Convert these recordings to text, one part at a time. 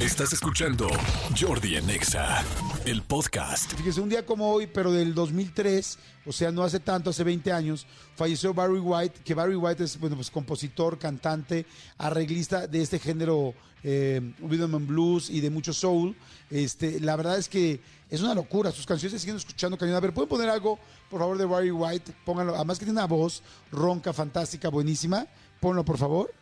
Estás escuchando Jordi en Exa, el podcast. Fíjese, un día como hoy, pero del 2003, o sea, no hace tanto, hace 20 años, falleció Barry White, que Barry White es, bueno, pues compositor, cantante, arreglista de este género eh, rhythm and blues y de mucho soul. Este, la verdad es que es una locura, sus canciones se siguen escuchando cañón. A ver, ¿pueden poner algo, por favor, de Barry White? Pónganlo, además que tiene una voz ronca, fantástica, buenísima. Ponlo, por favor.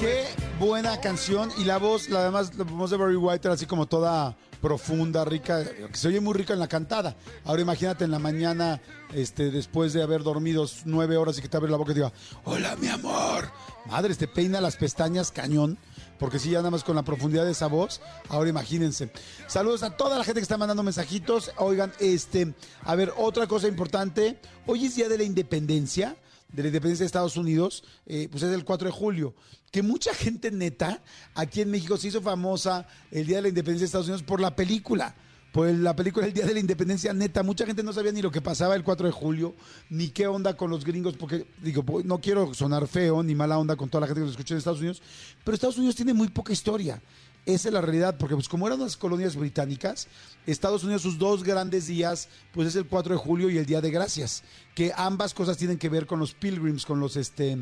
Qué buena canción y la voz, la además la voz de Barry White era así como toda profunda, rica, que se oye muy rica en la cantada. Ahora imagínate en la mañana, este, después de haber dormido nueve horas y que te abre la boca y te diga, hola mi amor. Madre, te peina las pestañas cañón, porque si ya nada más con la profundidad de esa voz, ahora imagínense. Saludos a toda la gente que está mandando mensajitos. Oigan, este, a ver, otra cosa importante, hoy es Día de la Independencia de la independencia de Estados Unidos, eh, pues es el 4 de julio. Que mucha gente neta aquí en México se hizo famosa el Día de la Independencia de Estados Unidos por la película. Por la película El Día de la Independencia, neta, mucha gente no sabía ni lo que pasaba el 4 de julio, ni qué onda con los gringos, porque digo, pues, no quiero sonar feo ni mala onda con toda la gente que lo escucha en Estados Unidos, pero Estados Unidos tiene muy poca historia. Esa es la realidad, porque pues como eran las colonias británicas, Estados Unidos sus dos grandes días, pues es el 4 de julio y el Día de Gracias, que ambas cosas tienen que ver con los pilgrims, con los, este,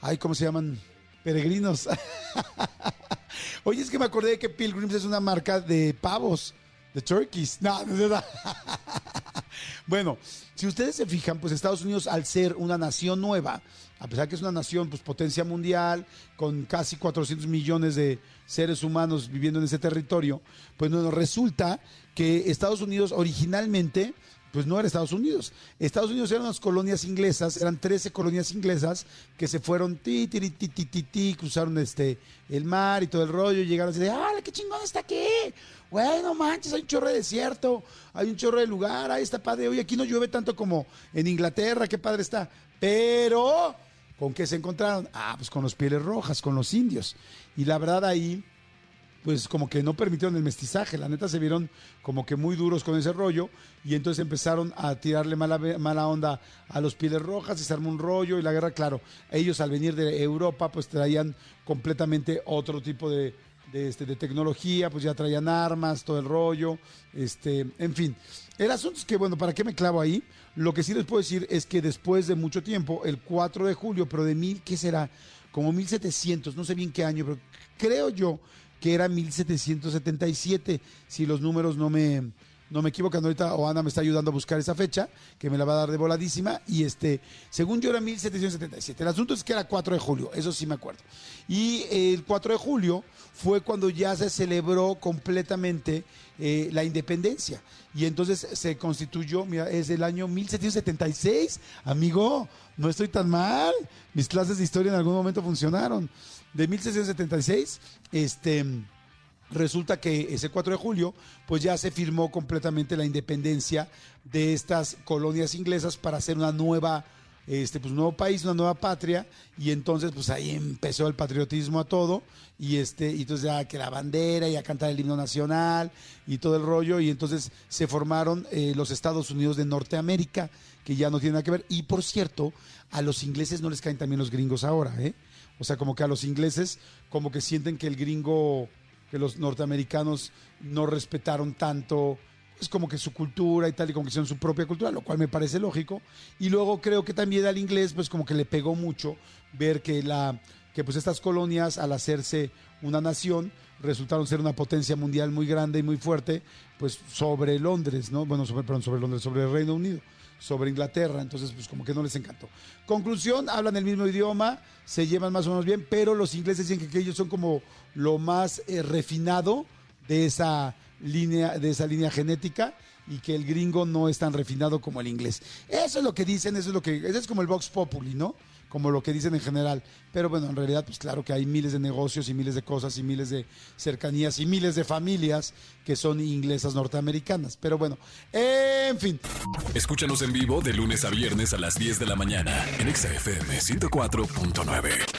ay, ¿cómo se llaman? Peregrinos. Oye, es que me acordé de que Pilgrims es una marca de pavos, de turkeys. No, no, no. Bueno, si ustedes se fijan, pues Estados Unidos al ser una nación nueva, a pesar que es una nación, pues potencia mundial, con casi 400 millones de seres humanos viviendo en ese territorio, pues nos resulta que Estados Unidos originalmente pues no era Estados Unidos. Estados Unidos eran unas colonias inglesas, eran 13 colonias inglesas que se fueron ti, ti, ti, ti, ti, cruzaron este, el mar y todo el rollo, y llegaron así de, ¡ah, qué chingón está aquí! Güey, no manches, hay un chorro de desierto, hay un chorro de lugar, ahí está padre, oye, aquí no llueve tanto como en Inglaterra, qué padre está. Pero, ¿con qué se encontraron? Ah, pues con los pieles rojas, con los indios. Y la verdad ahí pues como que no permitieron el mestizaje, la neta se vieron como que muy duros con ese rollo y entonces empezaron a tirarle mala, mala onda a los pieles rojas y se armó un rollo y la guerra, claro, ellos al venir de Europa pues traían completamente otro tipo de, este, de tecnología, pues ya traían armas, todo el rollo, este, en fin. El asunto es que, bueno, ¿para qué me clavo ahí? Lo que sí les puedo decir es que después de mucho tiempo, el 4 de julio, pero de mil, ¿qué será? Como 1700, no sé bien qué año, pero creo yo que era 1777, si los números no me, no me equivocan ahorita, o Ana me está ayudando a buscar esa fecha, que me la va a dar de voladísima, y este, según yo era 1777. El asunto es que era 4 de julio, eso sí me acuerdo. Y el 4 de julio fue cuando ya se celebró completamente eh, la independencia. Y entonces se constituyó, mira, es el año 1776, amigo, no estoy tan mal, mis clases de historia en algún momento funcionaron. De 1776, este resulta que ese 4 de julio, pues ya se firmó completamente la independencia de estas colonias inglesas para hacer una nueva, este, pues un nuevo país, una nueva patria, y entonces pues ahí empezó el patriotismo a todo, y este, y entonces ya que la bandera y a cantar el himno nacional y todo el rollo, y entonces se formaron eh, los Estados Unidos de Norteamérica, que ya no tienen nada que ver, y por cierto, a los ingleses no les caen también los gringos ahora, ¿eh? O sea, como que a los ingleses, como que sienten que el gringo que los norteamericanos no respetaron tanto, es como que su cultura y tal, y como que hicieron su propia cultura, lo cual me parece lógico. Y luego creo que también al inglés, pues como que le pegó mucho ver que la que pues estas colonias al hacerse una nación resultaron ser una potencia mundial muy grande y muy fuerte, pues sobre Londres, ¿no? Bueno, sobre, perdón, sobre Londres, sobre el Reino Unido, sobre Inglaterra, entonces pues como que no les encantó. Conclusión, hablan el mismo idioma, se llevan más o menos bien, pero los ingleses dicen que, ellos son como lo más eh, refinado de esa línea, de esa línea genética y que el gringo no es tan refinado como el inglés. Eso es lo que dicen, eso es lo que, eso es como el Vox Populi, ¿no? Como lo que dicen en general. Pero bueno, en realidad, pues claro que hay miles de negocios y miles de cosas y miles de cercanías y miles de familias que son inglesas norteamericanas. Pero bueno, en fin. Escúchanos en vivo de lunes a viernes a las 10 de la mañana en XFM 104.9.